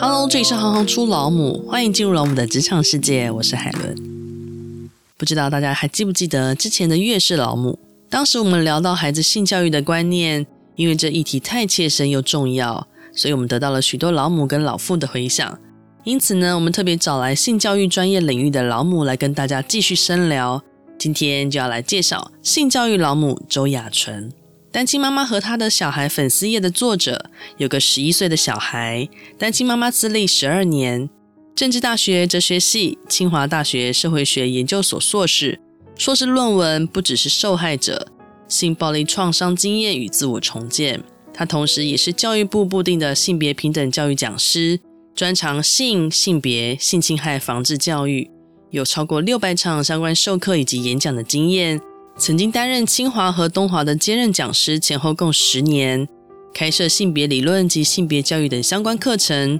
Hello，这里是行行出老母，欢迎进入老母的职场世界，我是海伦。不知道大家还记不记得之前的月是老母？当时我们聊到孩子性教育的观念，因为这议题太切身又重要，所以我们得到了许多老母跟老父的回响。因此呢，我们特别找来性教育专业领域的老母来跟大家继续深聊。今天就要来介绍性教育老母周雅纯。单亲妈妈和她的小孩粉丝页的作者，有个十一岁的小孩，单亲妈妈资历十二年，政治大学哲学系、清华大学社会学研究所硕士，硕士论文不只是受害者性暴力创伤经验与自我重建，他同时也是教育部部定的性别平等教育讲师，专长性、性别、性侵害防治教育，有超过六百场相关授课以及演讲的经验。曾经担任清华和东华的兼任讲师，前后共十年，开设性别理论及性别教育等相关课程，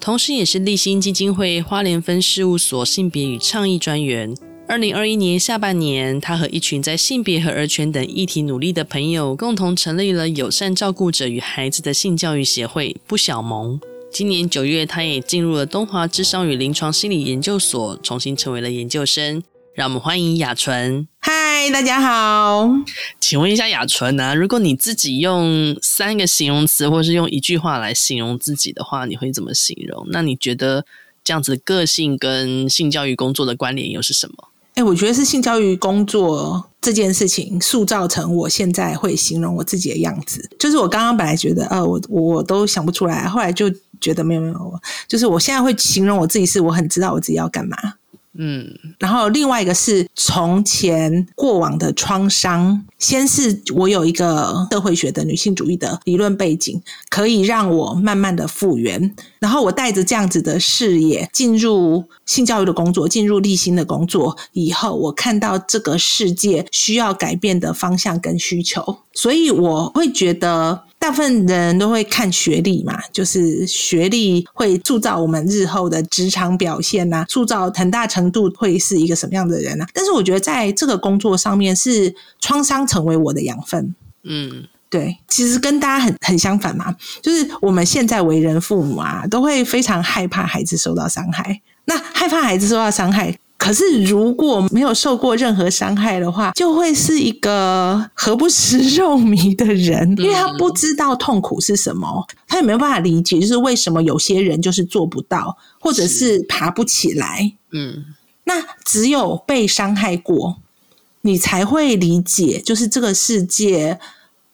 同时也是立新基金会花莲分事务所性别与倡议专员。二零二一年下半年，他和一群在性别和儿权等议题努力的朋友，共同成立了友善照顾者与孩子的性教育协会“不小萌”。今年九月，他也进入了东华智商与临床心理研究所，重新成为了研究生。让我们欢迎雅纯。嗨，大家好。请问一下雅纯呢、啊？如果你自己用三个形容词，或是用一句话来形容自己的话，你会怎么形容？那你觉得这样子个性跟性教育工作的关联又是什么？哎，我觉得是性教育工作这件事情塑造成我现在会形容我自己的样子。就是我刚刚本来觉得，呃，我我都想不出来，后来就觉得没有没有，就是我现在会形容我自己是我很知道我自己要干嘛。嗯，然后另外一个是从前过往的创伤，先是我有一个社会学的女性主义的理论背景，可以让我慢慢的复原。然后我带着这样子的视野进入性教育的工作，进入立新的工作以后，我看到这个世界需要改变的方向跟需求，所以我会觉得。大部分人都会看学历嘛，就是学历会塑造我们日后的职场表现呐、啊，塑造很大程度会是一个什么样的人啊。但是我觉得在这个工作上面，是创伤成为我的养分。嗯，对，其实跟大家很很相反嘛，就是我们现在为人父母啊，都会非常害怕孩子受到伤害。那害怕孩子受到伤害。可是，如果没有受过任何伤害的话，就会是一个何不食肉糜的人，因为他不知道痛苦是什么，他也没有办法理解，就是为什么有些人就是做不到，或者是爬不起来。嗯，那只有被伤害过，你才会理解，就是这个世界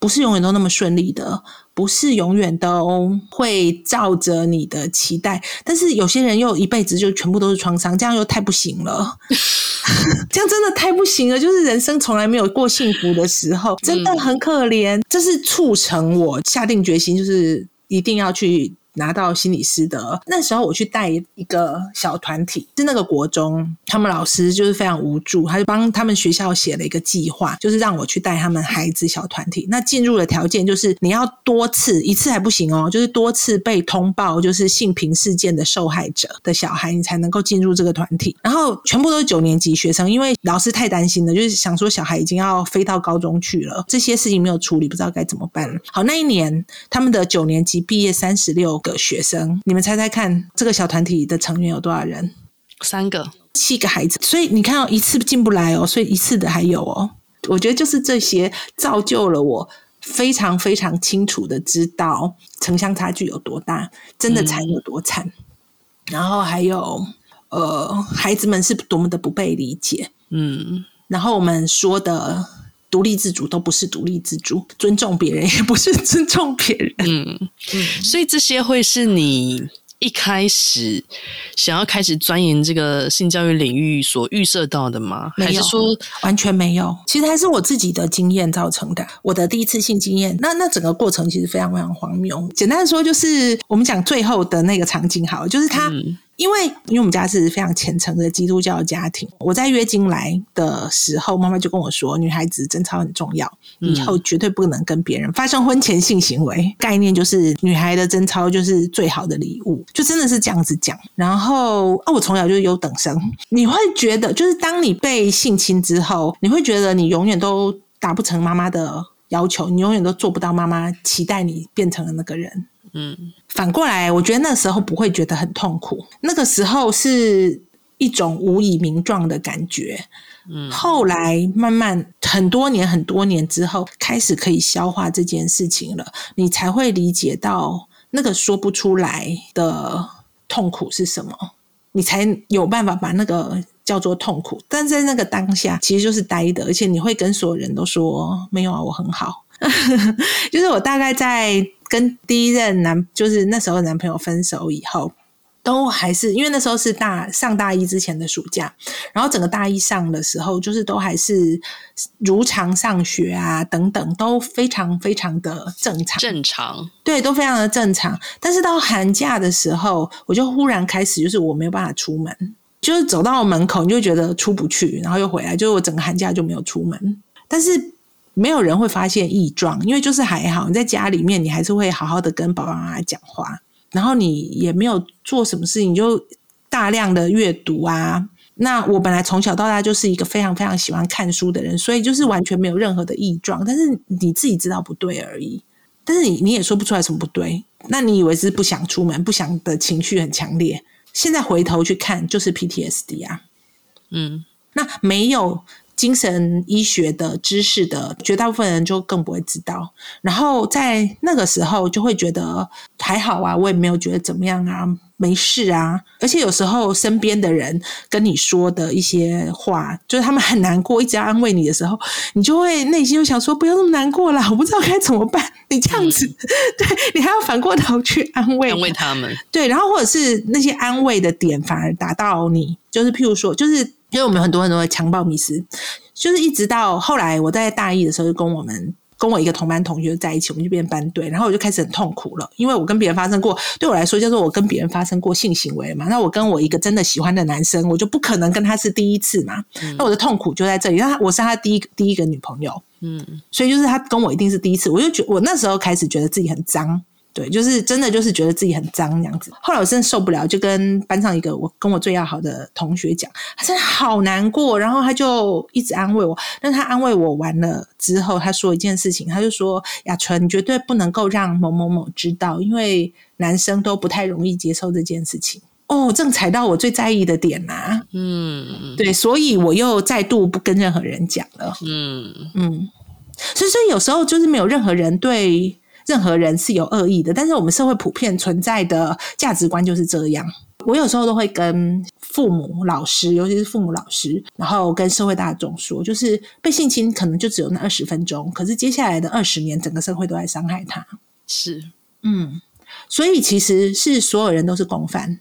不是永远都那么顺利的。不是永远都会照着你的期待，但是有些人又一辈子就全部都是创伤，这样又太不行了，这样真的太不行了。就是人生从来没有过幸福的时候，真的很可怜。这是促成我下定决心，就是一定要去。拿到心理师的那时候，我去带一个小团体，是那个国中，他们老师就是非常无助，他就帮他们学校写了一个计划，就是让我去带他们孩子小团体。那进入的条件就是你要多次，一次还不行哦，就是多次被通报就是性平事件的受害者的小孩，你才能够进入这个团体。然后全部都是九年级学生，因为老师太担心了，就是想说小孩已经要飞到高中去了，这些事情没有处理，不知道该怎么办。好，那一年他们的九年级毕业三十六个学生，你们猜猜看，这个小团体的成员有多少人？三个、七个孩子。所以你看哦，一次进不来哦，所以一次的还有哦。我觉得就是这些造就了我非常非常清楚的知道城乡差距有多大，真的惨有多惨。嗯、然后还有呃，孩子们是多么的不被理解。嗯，然后我们说的。独立自主都不是独立自主，尊重别人也不是尊重别人。嗯嗯，所以这些会是你一开始想要开始钻研这个性教育领域所预设到的吗？还是说完全没有？其实还是我自己的经验造成的。我的第一次性经验，那那整个过程其实非常非常荒谬。简单的说，就是我们讲最后的那个场景，好，就是他。嗯因为，因为我们家是非常虔诚的基督教的家庭，我在月经来的时候，妈妈就跟我说，女孩子贞操很重要，以后绝对不能跟别人发生婚前性行为。概念就是女孩的贞操就是最好的礼物，就真的是这样子讲。然后啊，我从小就是优等生，你会觉得，就是当你被性侵之后，你会觉得你永远都达不成妈妈的要求，你永远都做不到妈妈期待你变成的那个人。嗯，反过来，我觉得那时候不会觉得很痛苦，那个时候是一种无以名状的感觉。嗯，后来慢慢很多年很多年之后，开始可以消化这件事情了，你才会理解到那个说不出来的痛苦是什么，你才有办法把那个叫做痛苦。但在那个当下，其实就是呆的，而且你会跟所有人都说没有啊，我很好。就是我大概在跟第一任男，就是那时候男朋友分手以后。都还是因为那时候是大上大一之前的暑假，然后整个大一上的时候，就是都还是如常上学啊，等等都非常非常的正常，正常，对，都非常的正常。但是到寒假的时候，我就忽然开始，就是我没有办法出门，就是走到门口你就觉得出不去，然后又回来，就是我整个寒假就没有出门。但是没有人会发现异状，因为就是还好，你在家里面，你还是会好好的跟爸爸妈妈讲话。然后你也没有做什么事情，你就大量的阅读啊。那我本来从小到大就是一个非常非常喜欢看书的人，所以就是完全没有任何的异状。但是你自己知道不对而已，但是你你也说不出来什么不对。那你以为是不想出门，不想的情绪很强烈。现在回头去看，就是 PTSD 啊。嗯，那没有。精神医学的知识的绝大部分人就更不会知道，然后在那个时候就会觉得还好啊，我也没有觉得怎么样啊，没事啊。而且有时候身边的人跟你说的一些话，就是他们很难过，一直要安慰你的时候，你就会内心就想说不要那么难过啦，我不知道该怎么办。你这样子，嗯、对你还要反过头去安慰安慰他们，对，然后或者是那些安慰的点反而打到你，就是譬如说，就是。因为我们很多很多的强暴迷思，就是一直到后来我在大一的时候，就跟我们跟我一个同班同学在一起，我们就变班队，然后我就开始很痛苦了，因为我跟别人发生过，对我来说叫做我跟别人发生过性行为嘛，那我跟我一个真的喜欢的男生，我就不可能跟他是第一次嘛，那我的痛苦就在这里，那我是他第一第一个女朋友，嗯，所以就是他跟我一定是第一次，我就觉我那时候开始觉得自己很脏。对，就是真的，就是觉得自己很脏这样子。后来我真的受不了，就跟班上一个我跟我最要好的同学讲，他真的好难过，然后他就一直安慰我。但他安慰我完了之后，他说一件事情，他就说：“雅纯，你绝对不能够让某某某知道，因为男生都不太容易接受这件事情。”哦，正踩到我最在意的点呐。嗯，对，所以我又再度不跟任何人讲了。嗯嗯，所以所以有时候就是没有任何人对。任何人是有恶意的，但是我们社会普遍存在的价值观就是这样。我有时候都会跟父母、老师，尤其是父母、老师，然后跟社会大众说，就是被性侵可能就只有那二十分钟，可是接下来的二十年，整个社会都在伤害他。是，嗯，所以其实是所有人都是共犯，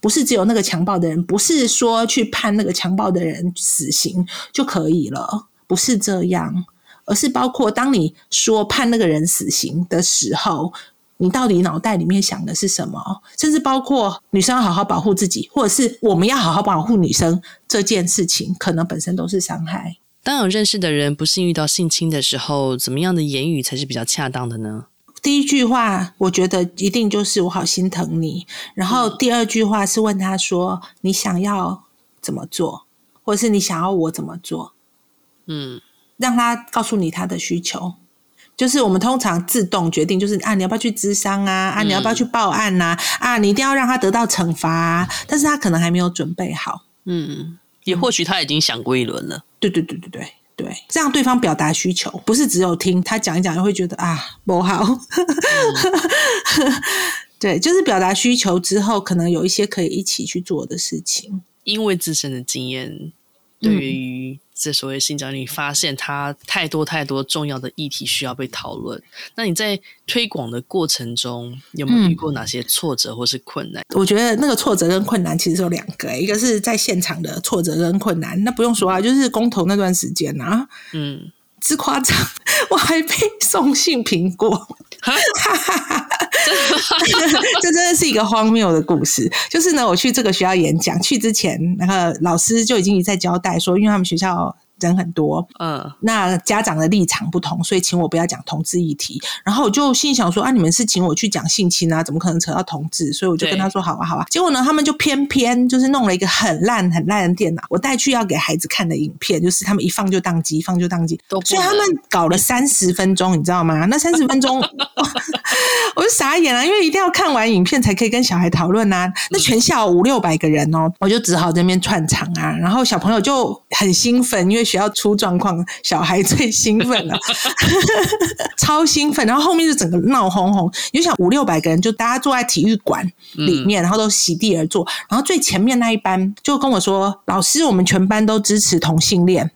不是只有那个强暴的人，不是说去判那个强暴的人死刑就可以了，不是这样。而是包括当你说判那个人死刑的时候，你到底脑袋里面想的是什么？甚至包括女生要好好保护自己，或者是我们要好好保护女生这件事情，可能本身都是伤害。当有认识的人不幸遇到性侵的时候，怎么样的言语才是比较恰当的呢？第一句话，我觉得一定就是“我好心疼你”，然后第二句话是问他说：“你想要怎么做，或者是你想要我怎么做？”嗯。让他告诉你他的需求，就是我们通常自动决定，就是啊，你要不要去咨商啊？啊，你要不要去报案呐？啊，啊，你一定要让他得到惩罚啊！但是他可能还没有准备好，嗯，也或许他已经想过一轮了。对对对对对对，让对方表达需求，不是只有听他讲一讲就会觉得啊不好。嗯、对，就是表达需求之后，可能有一些可以一起去做的事情，因为自身的经验，对于、嗯。这所谓性教育，你发现它太多太多重要的议题需要被讨论。那你在推广的过程中，有没有遇过哪些挫折或是困难？嗯，我觉得那个挫折跟困难其实有两个，一个是在现场的挫折跟困难。那不用说啊，就是公投那段时间啊，嗯，之夸张，我还被 送性平过，哈哈哈。这真的是一个荒谬的故事。就是呢，我去这个学校演讲，去之前，那个老师就已经一再交代说，因为他们学校。人很多，嗯，那家长的立场不同，所以请我不要讲同志议题。然后我就心想说啊，你们是请我去讲性侵啊，怎么可能扯到同志？所以我就跟他说好啊，好啊。结果呢，他们就偏偏就是弄了一个很烂很烂的电脑，我带去要给孩子看的影片，就是他们一放就宕机，一放就宕机。所以他们搞了三十分钟，你知道吗？那三十分钟，我就傻傻眼了，因为一定要看完影片才可以跟小孩讨论啊。那全校五六百个人哦，我就只好在那边串场啊。然后小朋友就很兴奋，因为学校出状况，小孩最兴奋了，超兴奋。然后后面就整个闹哄哄，你就想五六百个人就大家坐在体育馆里面，然后都席地而坐。然后最前面那一班就跟我说：“老师，我们全班都支持同性恋。”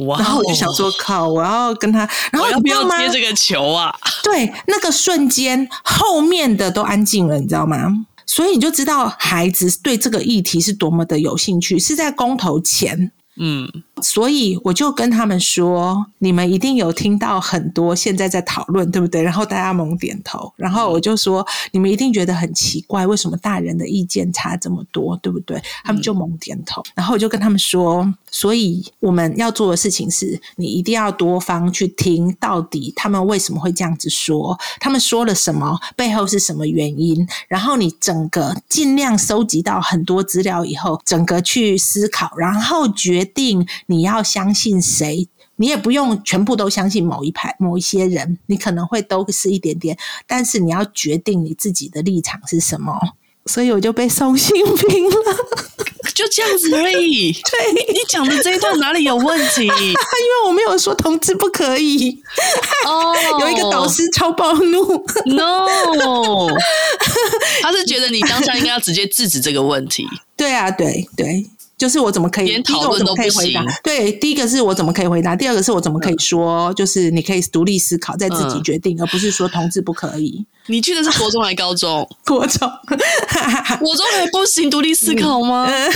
哇！然后我就想说，靠，我要跟他，然后要不要接这个球啊？对，那个瞬间，后面的都安静了，你知道吗？所以你就知道孩子对这个议题是多么的有兴趣，是在公投前。嗯，所以我就跟他们说，你们一定有听到很多现在在讨论，对不对？然后大家猛点头，然后我就说，你们一定觉得很奇怪，为什么大人的意见差这么多，对不对？他们就猛点头，然后我就跟他们说，所以我们要做的事情是，你一定要多方去听，到底他们为什么会这样子说，他们说了什么，背后是什么原因，然后你整个尽量收集到很多资料以后，整个去思考，然后决。定你要相信谁，你也不用全部都相信某一派、某一些人，你可能会都是一点点，但是你要决定你自己的立场是什么。所以我就被送性平了，就这样子而已。对，你讲的这一段哪里有问题？因为我没有说同志不可以。哦，有一个导师超暴怒，no，他是觉得你当下应该要直接制止这个问题。对啊，对对。就是我怎么可以？第一个我怎么可以回答。对，第一个是我怎么可以回答，第二个是我怎么可以说？嗯、就是你可以独立思考，再自己决定，嗯、而不是说同志不可以。你去的是国中还是高中？国中，国中还不行独立思考吗？嗯、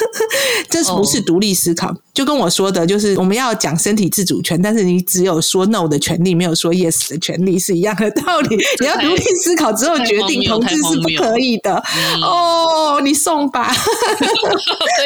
这不是独立思考，就跟我说的，就是我们要讲身体自主权，但是你只有说 no 的权利，没有说 yes 的权利，是一样的道理。你要独立思考之后决定同志是不可以的。哦，你送吧，可以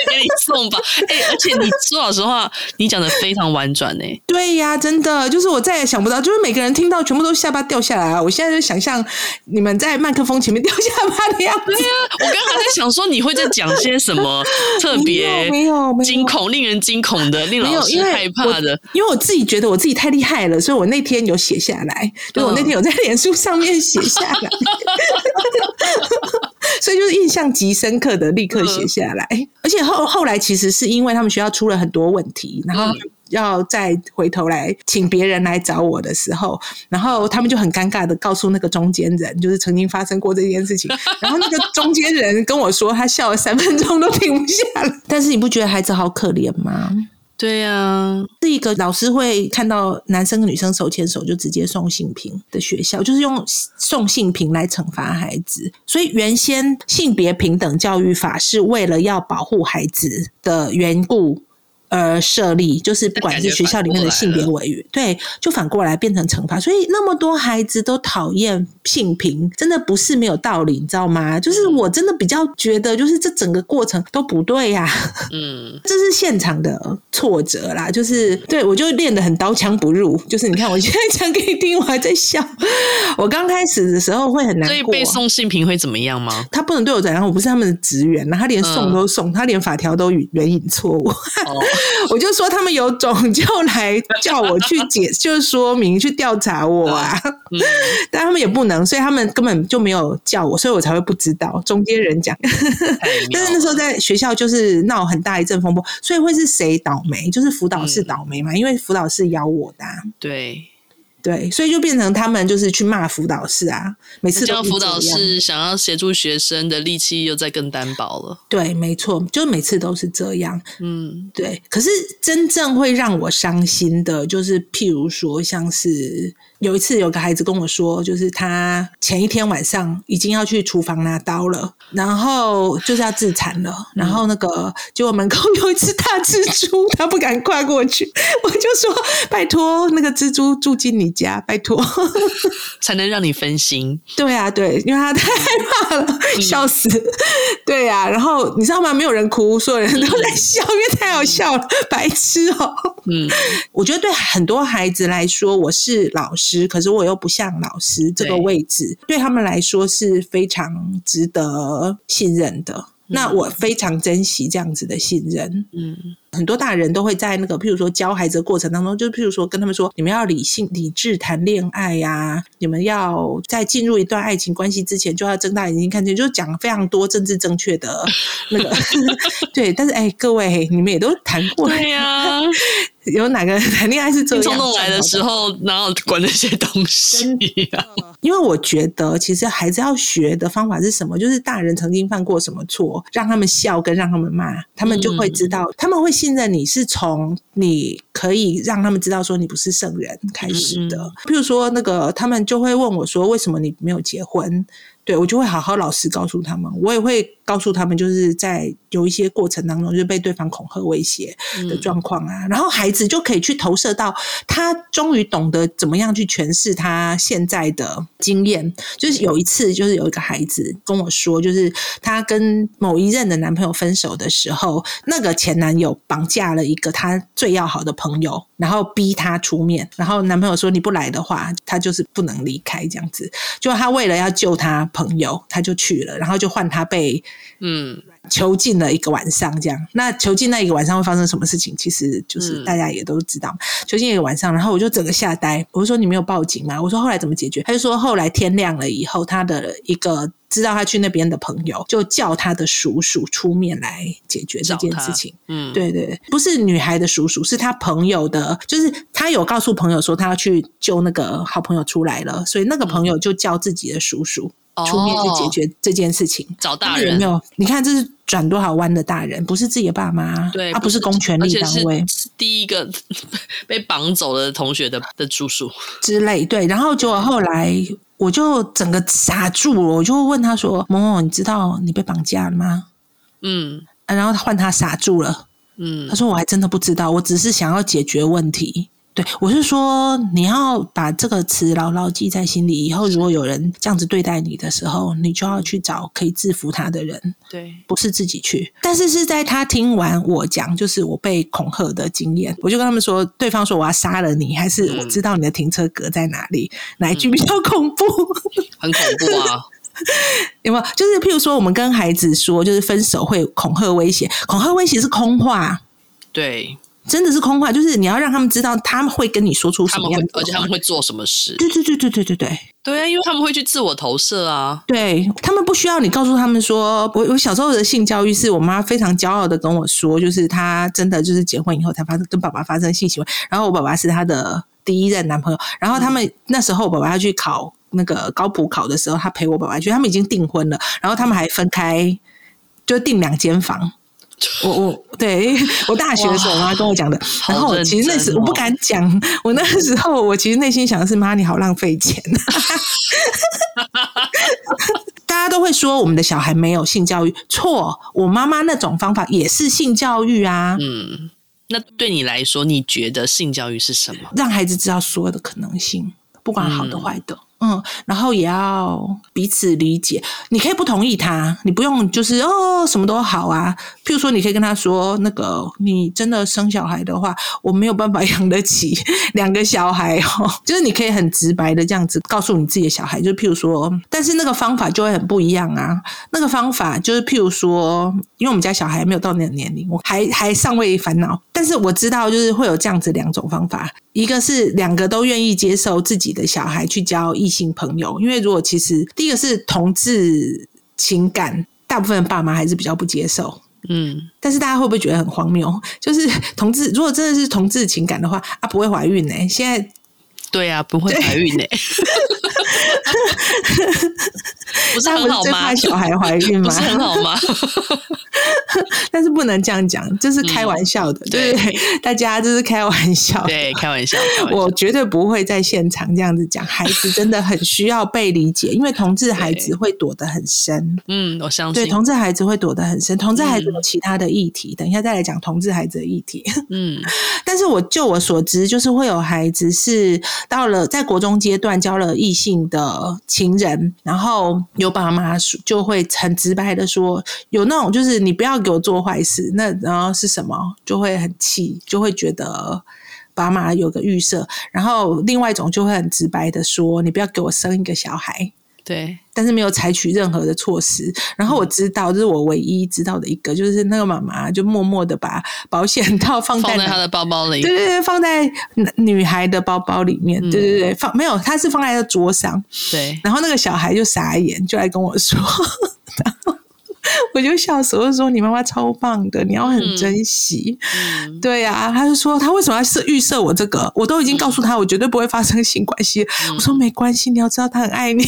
给你送吧。哎、欸，而且你说老实话，你讲的非常婉转呢。对呀，真的，就是我再也想不到，就是每个人听到全部都下巴掉下来啊！我现在就想象。你们在麦克风前面掉下巴的样子。对呀，我刚才在想说，你会在讲些什么 特别没有惊恐、令人惊恐的、令老师害怕的？因为我自己觉得我自己太厉害了，所以我那天有写下来，就我那天有在脸书上面写下来，所以就是印象极深刻的，立刻写下来。而且后后来其实是因为他们学校出了很多问题，然后。要再回头来请别人来找我的时候，然后他们就很尴尬的告诉那个中间人，就是曾经发生过这件事情。然后那个中间人跟我说，他笑了三分钟都停不下来。但是你不觉得孩子好可怜吗？对呀、啊，是一个老师会看到男生跟女生手牵手就直接送性平的学校，就是用送性平来惩罚孩子。所以原先性别平等教育法是为了要保护孩子的缘故。而设立，就是不管是学校里面的性别委员，对，就反过来变成惩罚。所以那么多孩子都讨厌性平，真的不是没有道理，你知道吗？就是我真的比较觉得，就是这整个过程都不对呀、啊。嗯，这是现场的挫折啦。就是对我就练得很刀枪不入。就是你看，我现在 讲给你听，我还在笑。我刚开始的时候会很难过。所以被送性平会怎么样吗？他不能对我怎样？我不是他们的职员，他连送都送，嗯、他连法条都援引错误。哦 我就说他们有种就来叫我去解，就是说明去调查我啊，但他们也不能，所以他们根本就没有叫我，所以我才会不知道中间人讲。但是那时候在学校就是闹很大一阵风波，所以会是谁倒霉？就是辅导室倒霉嘛，因为辅导室邀我的。对。对，所以就变成他们就是去骂辅导室啊，每次都辅导室想要协助学生的力气又在更单薄了。对，没错，就每次都是这样。嗯，对。可是真正会让我伤心的，就是譬如说，像是。有一次，有个孩子跟我说，就是他前一天晚上已经要去厨房拿刀了，然后就是要自残了，然后那个结果门口有一只大蜘蛛，他不敢跨过去。我就说：“拜托，那个蜘蛛住进你家，拜托，才能让你分心。”对啊，对，因为他太害怕了，笑死。对啊，然后你知道吗？没有人哭，所有人都在笑，因为太好笑了，白痴哦。嗯，我觉得对很多孩子来说，我是老师。可是我又不像老师这个位置，对，对他们来说是非常值得信任的。嗯、那我非常珍惜这样子的信任。嗯，很多大人都会在那个，譬如说教孩子的过程当中，就譬如说跟他们说，你们要理性、理智谈恋爱呀、啊，你们要在进入一段爱情关系之前，就要睁大眼睛看清，就讲非常多政治正确的那个，对。但是哎，各位，你们也都谈过，对呀、啊。有哪个谈恋爱是这样？冲动来的时候，然后管那些东西啊？因为我觉得，其实孩子要学的方法是什么？就是大人曾经犯过什么错，让他们笑跟让他们骂，他们就会知道，嗯、他们会信任你是从你可以让他们知道说你不是圣人开始的。嗯、譬如说，那个他们就会问我说：“为什么你没有结婚？”对，我就会好好老实告诉他们，我也会告诉他们，就是在有一些过程当中，就是被对方恐吓威胁的状况啊，嗯、然后孩子就可以去投射到他终于懂得怎么样去诠释他现在的经验。就是有一次，就是有一个孩子跟我说，就是他跟某一任的男朋友分手的时候，那个前男友绑架了一个他最要好的朋友，然后逼他出面，然后男朋友说你不来的话，他就是不能离开这样子。就他为了要救他。朋友，他就去了，然后就换他被嗯囚禁了一个晚上，这样。那囚禁那一个晚上会发生什么事情？其实就是大家也都知道，囚禁一个晚上，然后我就整个吓呆。我就说你没有报警吗？我说后来怎么解决？他就说后来天亮了以后，他的一个知道他去那边的朋友就叫他的叔叔出面来解决这件事情。嗯，对对，不是女孩的叔叔，是他朋友的，就是他有告诉朋友说他要去救那个好朋友出来了，所以那个朋友就叫自己的叔叔。出面去解决这件事情，哦、找大人有没有？你看这是转多少弯的大人，不是自己的爸妈，对，他不是公权力单位，是第一个被绑走的同学的的叔叔之类。对，然后结果后来我就整个傻住了，我就问他说：“某某，你知道你被绑架了吗？”嗯，然后换他傻住了。嗯，他说：“我还真的不知道，我只是想要解决问题。”对，我是说，你要把这个词牢牢记在心里。以后如果有人这样子对待你的时候，你就要去找可以制服他的人。对，不是自己去。但是是在他听完我讲，就是我被恐吓的经验，我就跟他们说，对方说我要杀了你，还是我知道你的停车格在哪里？嗯、哪一句比较恐怖？很恐怖啊！有没有？就是譬如说，我们跟孩子说，就是分手会恐吓威胁，恐吓威胁是空话。对。真的是空话就是你要让他们知道他们会跟你说出什么样的而且他们会做什么事。对对对对对对对。对啊因为他们会去自我投射啊。对他们不需要你告诉他们说我我小时候的性教育是我妈非常骄傲的跟我说就是她真的就是结婚以后才发生跟爸爸发生性行为。然后我爸爸是她的第一任男朋友然后他们那时候我爸爸要去考那个高普考的时候他陪我爸爸去他们已经订婚了然后他们还分开就订两间房。我我对 我大学的时候，我妈跟我讲的。然后其实那时我不敢讲，我那个时候我其实内心想的是：妈，你好浪费钱。大家都会说我们的小孩没有性教育，错。我妈妈那种方法也是性教育啊。嗯，那对你来说，你觉得性教育是什么？让孩子知道所有的可能性，不管好的坏的。嗯嗯，然后也要彼此理解。你可以不同意他，你不用就是哦，什么都好啊。譬如说，你可以跟他说，那个你真的生小孩的话，我没有办法养得起 两个小孩哦。就是你可以很直白的这样子告诉你自己的小孩，就譬如说，但是那个方法就会很不一样啊。那个方法就是譬如说，因为我们家小孩没有到那个年龄，我还还尚未烦恼，但是我知道就是会有这样子两种方法，一个是两个都愿意接受自己的小孩去交异性朋友，因为如果其实第一个是同志情感，大部分的爸妈还是比较不接受，嗯，但是大家会不会觉得很荒谬？就是同志如果真的是同志情感的话，啊，不会怀孕呢、欸？现在对啊，不会怀孕呢、欸？不是很好吗？小孩怀孕吗？不是很好吗？但是不能这样讲，这是开玩笑的，嗯、对，对大家这是开玩笑，对，开玩笑。开玩笑，我绝对不会在现场这样子讲。孩子真的很需要被理解，因为同志孩子会躲得很深。嗯，我相信。对，同志孩子会躲得很深。同志孩子有其他的议题，嗯、等一下再来讲同志孩子的议题。嗯，但是我就我所知，就是会有孩子是到了在国中阶段交了异性的情人，然后有爸妈就会很直白的说，有那种就是。你不要给我做坏事，那然后是什么？就会很气，就会觉得爸妈有个预设。然后另外一种就会很直白的说：“你不要给我生一个小孩。”对，但是没有采取任何的措施。然后我知道，这、就是我唯一知道的一个，就是那个妈妈就默默的把保险套 放在，她的包包里，对对对，放在女孩的包包里面，对对对，放没有，她是放在桌上，对。然后那个小孩就傻眼，就来跟我说。然 后 我就笑死，我就说你妈妈超棒的，你要很珍惜。嗯、对呀、啊，他就说他为什么要设预设我这个？我都已经告诉他，我绝对不会发生性关系。嗯、我说没关系，你要知道他很爱你。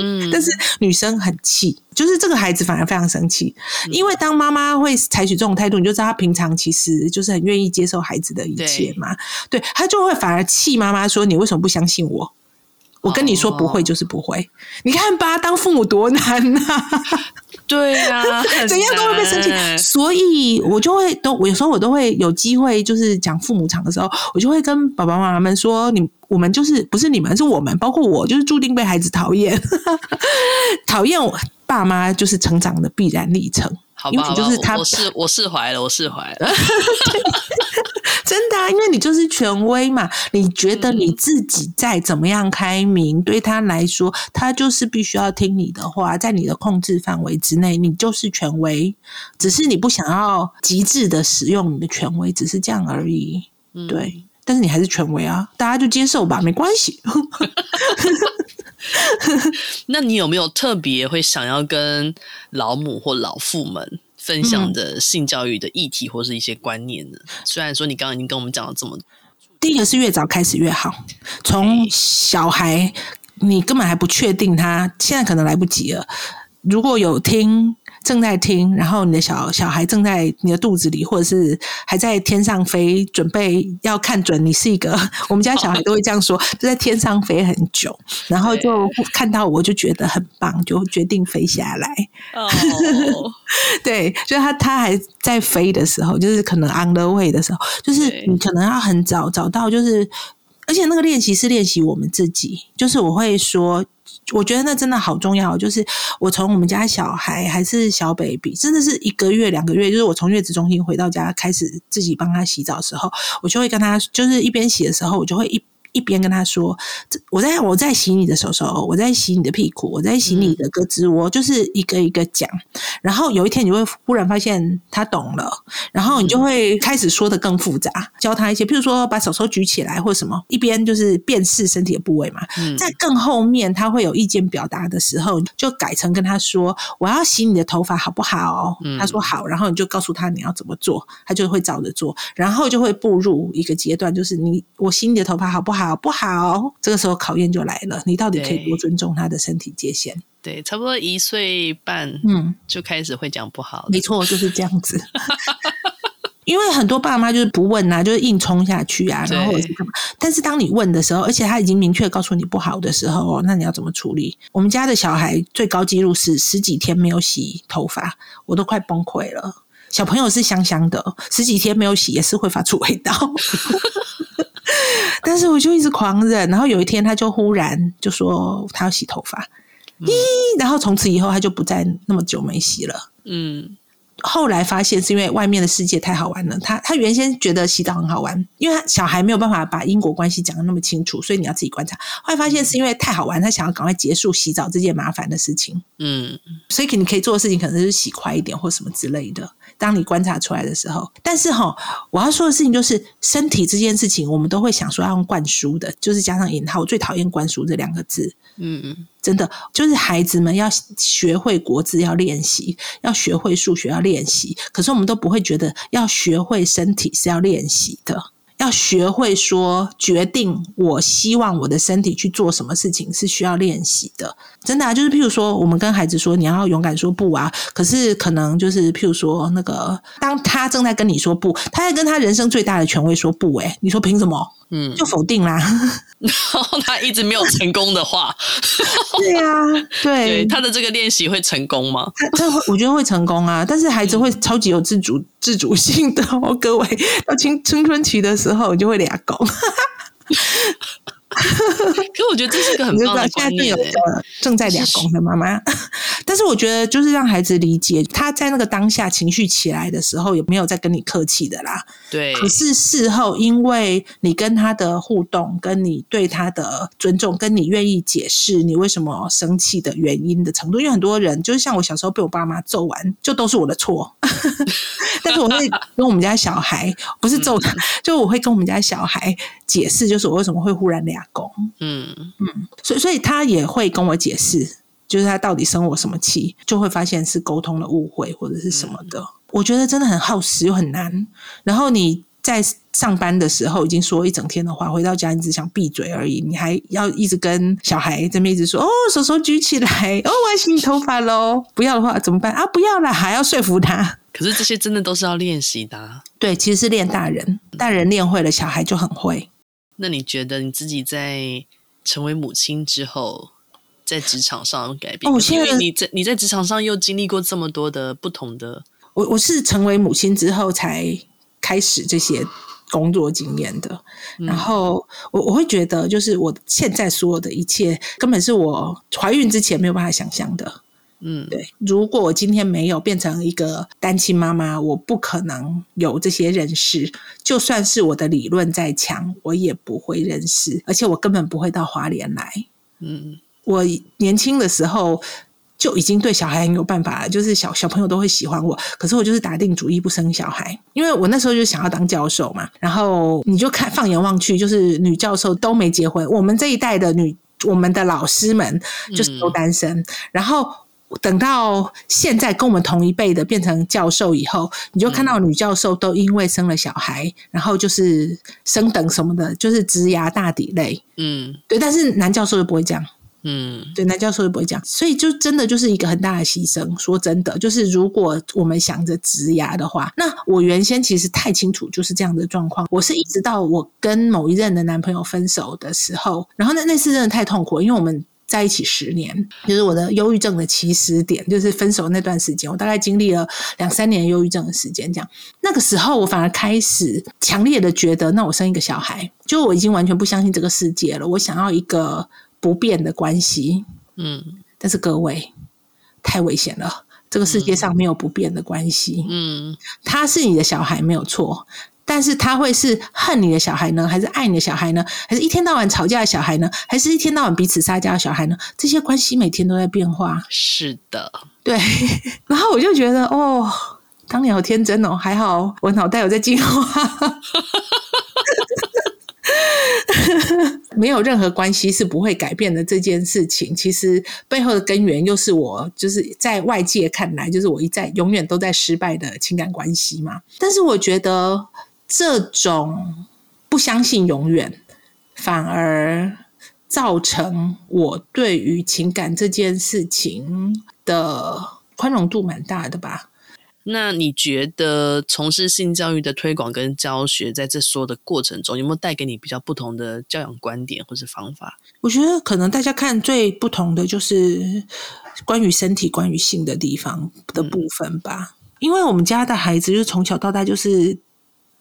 嗯、但是女生很气，就是这个孩子反而非常生气，嗯、因为当妈妈会采取这种态度，你就知道他平常其实就是很愿意接受孩子的一切嘛。对，对他就会反而气妈妈说：“你为什么不相信我？我跟你说不会就是不会。哦”你看吧，当父母多难呐、啊。对呀、啊，怎样都会被生气，所以我就会都，我有时候我都会有机会，就是讲父母场的时候，我就会跟爸爸妈妈们说，你我们就是不是你们，是我们，包括我，就是注定被孩子讨厌，讨厌我爸妈就是成长的必然历程。好吧，好吧，就是他，我释我释怀了，我释怀了。真的啊，因为你就是权威嘛，你觉得你自己再怎么样开明，嗯、对他来说，他就是必须要听你的话，在你的控制范围之内，你就是权威。只是你不想要极致的使用你的权威，只是这样而已。嗯、对，但是你还是权威啊，大家就接受吧，没关系。那你有没有特别会想要跟老母或老父们分享的性教育的议题或是一些观念呢？嗯、虽然说你刚刚已经跟我们讲了这么，第一个是越早开始越好。从小孩，你根本还不确定他，现在可能来不及了。如果有听。正在听，然后你的小小孩正在你的肚子里，或者是还在天上飞，准备要看准你是一个。我们家小孩都会这样说，就在天上飞很久，然后就看到我就觉得很棒，就决定飞下来。哦，对，就是他他还在飞的时候，就是可能 on the way 的时候，就是你可能要很早找到，就是而且那个练习是练习我们自己，就是我会说。我觉得那真的好重要，就是我从我们家小孩还是小 baby，真的是一个月两个月，就是我从月子中心回到家开始自己帮他洗澡时候，我就会跟他，就是一边洗的时候，我就会一。一边跟他说：“我在我在洗你的手手，我在洗你的屁股，我在洗你的胳肢窝，嗯、就是一个一个讲。然后有一天你会忽然发现他懂了，然后你就会开始说的更复杂，教他一些，譬如说把手手举起来或什么。一边就是辨识身体的部位嘛。嗯、在更后面他会有意见表达的时候，就改成跟他说：我要洗你的头发好不好？嗯、他说好，然后你就告诉他你要怎么做，他就会照着做，然后就会步入一个阶段，就是你我洗你的头发好不好？”好不好？这个时候考验就来了，你到底可以多尊重他的身体界限？对，差不多一岁半，嗯，就开始会讲不好。没错，就是这样子。因为很多爸妈就是不问啊，就是硬冲下去啊，然后或者是干嘛。但是当你问的时候，而且他已经明确告诉你不好的时候，那你要怎么处理？我们家的小孩最高纪录是十几天没有洗头发，我都快崩溃了。小朋友是香香的，十几天没有洗也是会发出味道。但是我就一直狂忍，然后有一天他就忽然就说他要洗头发，咦、嗯，然后从此以后他就不再那么久没洗了。嗯，后来发现是因为外面的世界太好玩了，他他原先觉得洗澡很好玩，因为他小孩没有办法把因果关系讲的那么清楚，所以你要自己观察。后来发现是因为太好玩，他想要赶快结束洗澡这件麻烦的事情。嗯，所以你可以做的事情可能是洗快一点或什么之类的。当你观察出来的时候，但是哈，我要说的事情就是，身体这件事情，我们都会想说要用灌输的，就是加上引号。我最讨厌灌输这两个字。嗯嗯，真的，就是孩子们要学会国字要练习，要学会数学要练习，可是我们都不会觉得要学会身体是要练习的。要学会说决定，我希望我的身体去做什么事情是需要练习的，真的啊，就是譬如说，我们跟孩子说你要勇敢说不啊，可是可能就是譬如说那个，当他正在跟你说不，他在跟他人生最大的权威说不，诶，你说凭什么？嗯，就否定啦。然后他一直没有成功的话，对啊，对，对，他的这个练习会成功吗？他他会，我觉得会成功啊。但是孩子会超级有自主、嗯、自主性的哦，各位到青青春期的时候，你就会俩拱。可我觉得这是个很棒的观念。有个正在两公的妈妈，但是我觉得就是让孩子理解，他在那个当下情绪起来的时候，也没有在跟你客气的啦。对。可是事后，因为你跟他的互动，跟你对他的尊重，跟你愿意解释你为什么生气的原因的程度，因为很多人就是像我小时候被我爸妈揍完，就都是我的错。但是我会跟我们家小孩，不是揍他，嗯、就我会跟我们家小孩解释，就是我为什么会忽然俩公。嗯嗯，所以所以他也会跟我解释，就是他到底生我什么气，就会发现是沟通的误会或者是什么的。嗯、我觉得真的很耗时又很难。然后你在上班的时候已经说一整天的话，回到家你只想闭嘴而已，你还要一直跟小孩在那边一直说：“哦，手手举起来，哦，我要洗你头发喽。”不要的话怎么办啊？不要了，还要说服他。可是这些真的都是要练习的啊。对，其实是练大人，大人练会了，小孩就很会。那你觉得你自己在成为母亲之后，在职场上有改变？哦，因为你在你在职场上又经历过这么多的不同的。我我是成为母亲之后才开始这些工作经验的，嗯、然后我我会觉得，就是我现在所有的一切，根本是我怀孕之前没有办法想象的。嗯，对。如果我今天没有变成一个单亲妈妈，我不可能有这些认识。就算是我的理论再强，我也不会认识，而且我根本不会到华联来。嗯，我年轻的时候就已经对小孩很有办法了，就是小小朋友都会喜欢我。可是我就是打定主意不生小孩，因为我那时候就想要当教授嘛。然后你就看，放眼望去，就是女教授都没结婚。我们这一代的女，我们的老师们就是都单身。嗯、然后。等到现在跟我们同一辈的变成教授以后，你就看到女教授都因为生了小孩，嗯、然后就是升等什么的，就是职涯大底类。嗯，对。但是男教授就不会这样。嗯，对，男教授就不会这样。所以就真的就是一个很大的牺牲。说真的，就是如果我们想着职涯的话，那我原先其实太清楚就是这样的状况。我是一直到我跟某一任的男朋友分手的时候，然后那那次真的太痛苦，因为我们。在一起十年，就是我的忧郁症的起始点，就是分手那段时间，我大概经历了两三年忧郁症的时间。这样，那个时候我反而开始强烈的觉得，那我生一个小孩，就我已经完全不相信这个世界了。我想要一个不变的关系，嗯，但是各位太危险了，这个世界上没有不变的关系，嗯，他是你的小孩没有错。但是他会是恨你的小孩呢，还是爱你的小孩呢？还是一天到晚吵架的小孩呢？还是一天到晚彼此撒娇的小孩呢？这些关系每天都在变化。是的，对。然后我就觉得，哦，当年好天真哦，还好我脑袋有在进化。没有任何关系是不会改变的这件事情，其实背后的根源又是我，就是在外界看来，就是我一再永远都在失败的情感关系嘛。但是我觉得。这种不相信永远，反而造成我对于情感这件事情的宽容度蛮大的吧。那你觉得从事性教育的推广跟教学，在这说的过程中，有没有带给你比较不同的教养观点或是方法？我觉得可能大家看最不同的就是关于身体、关于性的地方的部分吧。嗯。因为我们家的孩子就是从小到大就是。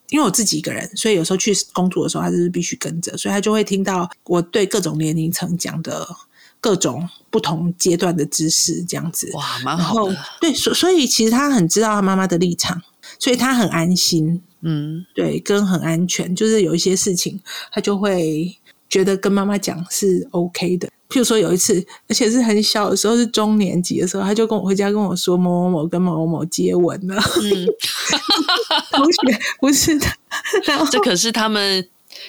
因为我自己一个人，所以有时候去工作的时候，他就是必须跟着，所以他就会听到我对各种年龄层讲的各种不同阶段的知识，这样子。哇，蛮好的。对，所所以其实他很知道他妈妈的立场，所以他很安心。嗯，对，跟很安全，就是有一些事情，他就会觉得跟妈妈讲是 OK 的。譬如说有一次，而且是很小的时候，是中年级的时候，他就跟我回家跟我说某某某跟某某某接吻了。嗯，同学不是的，然后这可是他们。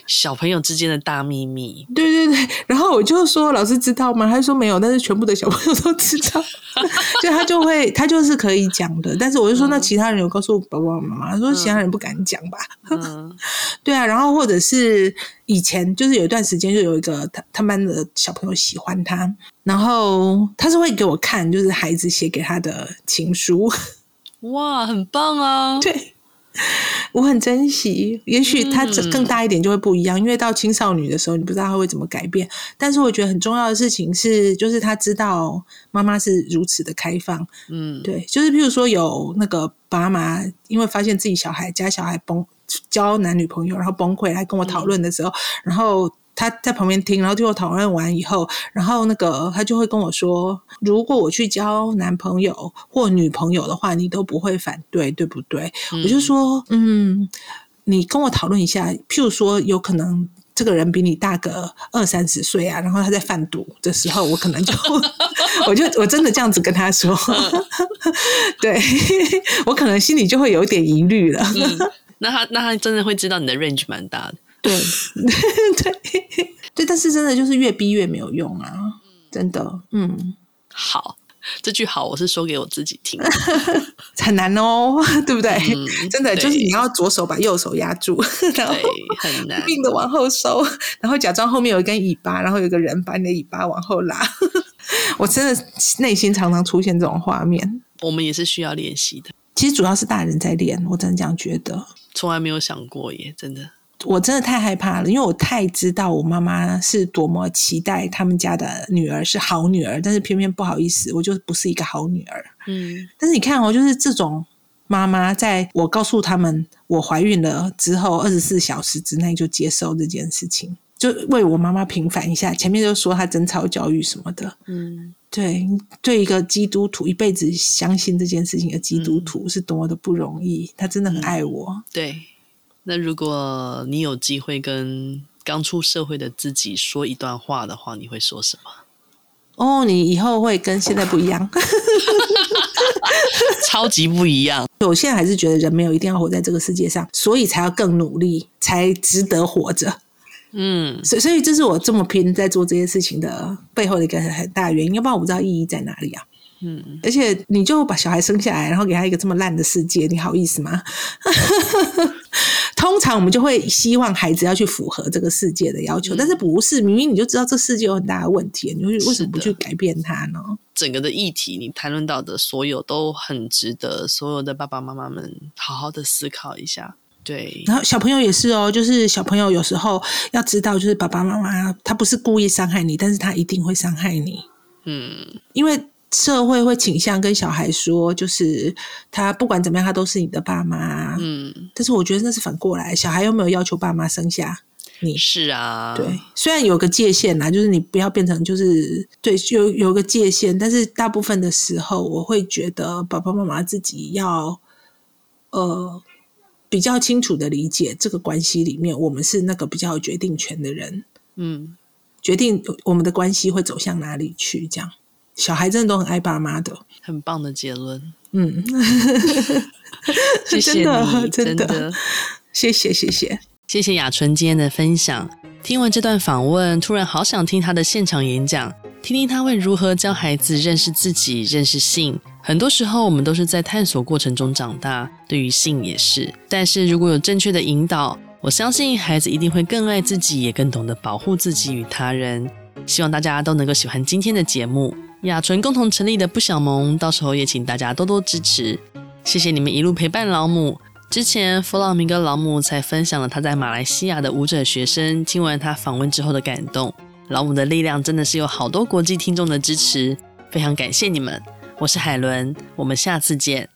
小朋友之间的大秘密，对对对，然后我就说老师知道吗？他说没有，但是全部的小朋友都知道，所以他就会他就是可以讲的。但是我就说，那其他人有告诉爸爸妈妈，他说其他人不敢讲吧？嗯、对啊，然后或者是以前就是有一段时间，就有一个他他们班的小朋友喜欢他，然后他是会给我看，就是孩子写给他的情书，哇，很棒啊！对。我很珍惜，也许他更大一点就会不一样，嗯、因为到青少女的时候，你不知道他会怎么改变。但是我觉得很重要的事情是，就是他知道妈妈是如此的开放。嗯，对，就是譬如说有那个爸妈，因为发现自己小孩家小孩崩交男女朋友，然后崩溃来跟我讨论的时候，嗯、然后他在旁边听，然后最后讨论完以后，然后那个他就会跟我说：“如果我去交男朋友或女朋友的话，你都不会反对，对不对？”嗯、我就说：“嗯，你跟我讨论一下，譬如说有可能。”这个人比你大个二三十岁啊，然后他在贩毒的时候，我可能就，我就我真的这样子跟他说，对我可能心里就会有一点疑虑了。嗯、那他那他真的会知道你的 range 蛮大的，对 对对，但是真的就是越逼越没有用啊，真的，嗯，好。这句好，我是说给我自己听，很难哦，对不对？嗯、真的就是你要左手把右手压住，然后很难，并的往后收，然后假装后面有一根尾巴，然后有个人把你的尾巴往后拉。我真的内心常常出现这种画面。我们也是需要练习的，其实主要是大人在练，我真的这样觉得。从来没有想过耶，真的。我真的太害怕了，因为我太知道我妈妈是多么期待他们家的女儿是好女儿，但是偏偏不好意思，我就不是一个好女儿。嗯，但是你看哦，就是这种妈妈，在我告诉他们我怀孕了之后，二十四小时之内就接受这件事情，就为我妈妈平反一下。前面就说她贞操教育什么的，嗯，对，对一个基督徒一辈子相信这件事情的基督徒是多么的不容易，她真的很爱我，嗯，对。那如果你有机会跟刚出社会的自己说一段话的话，你会说什么？哦，你以后会跟现在不一样，超级不一样。我现在还是觉得人没有一定要活在这个世界上，所以才要更努力，才值得活着。嗯，所以所以这是我这么拼在做这些事情的背后的一个很大原因，要不然我不知道意义在哪里啊。嗯，而且你就把小孩生下来，然后给他一个这么烂的世界，你好意思吗？通常我们就会希望孩子要去符合这个世界的要求，嗯、但是不是？明明你就知道这世界有很大的问题，你会为什么不去改变它呢？整个的议题，你谈论到的所有都很值得所有的爸爸妈妈们好好的思考一下。对，然后小朋友也是哦，就是小朋友有时候要知道，就是爸爸妈妈他不是故意伤害你，但是他一定会伤害你。嗯，因为。社会会倾向跟小孩说，就是他不管怎么样，他都是你的爸妈。嗯，但是我觉得那是反过来，小孩又没有要求爸妈生下你。是啊，对，虽然有个界限啦，就是你不要变成就是对，有有个界限，但是大部分的时候，我会觉得爸爸妈妈自己要呃比较清楚的理解这个关系里面，我们是那个比较有决定权的人。嗯，决定我们的关系会走向哪里去，这样。小孩真的都很爱爸妈的，很棒的结论。嗯，谢谢你，真的，真的，谢谢，谢谢，谢谢雅纯今天的分享。听完这段访问，突然好想听他的现场演讲，听听他会如何教孩子认识自己、认识性。很多时候，我们都是在探索过程中长大，对于性也是。但是如果有正确的引导，我相信孩子一定会更爱自己，也更懂得保护自己与他人。希望大家都能够喜欢今天的节目。雅纯共同成立的不小萌，到时候也请大家多多支持。谢谢你们一路陪伴老母。之前弗朗明哥老母才分享了他在马来西亚的舞者学生，听完他访问之后的感动。老母的力量真的是有好多国际听众的支持，非常感谢你们。我是海伦，我们下次见。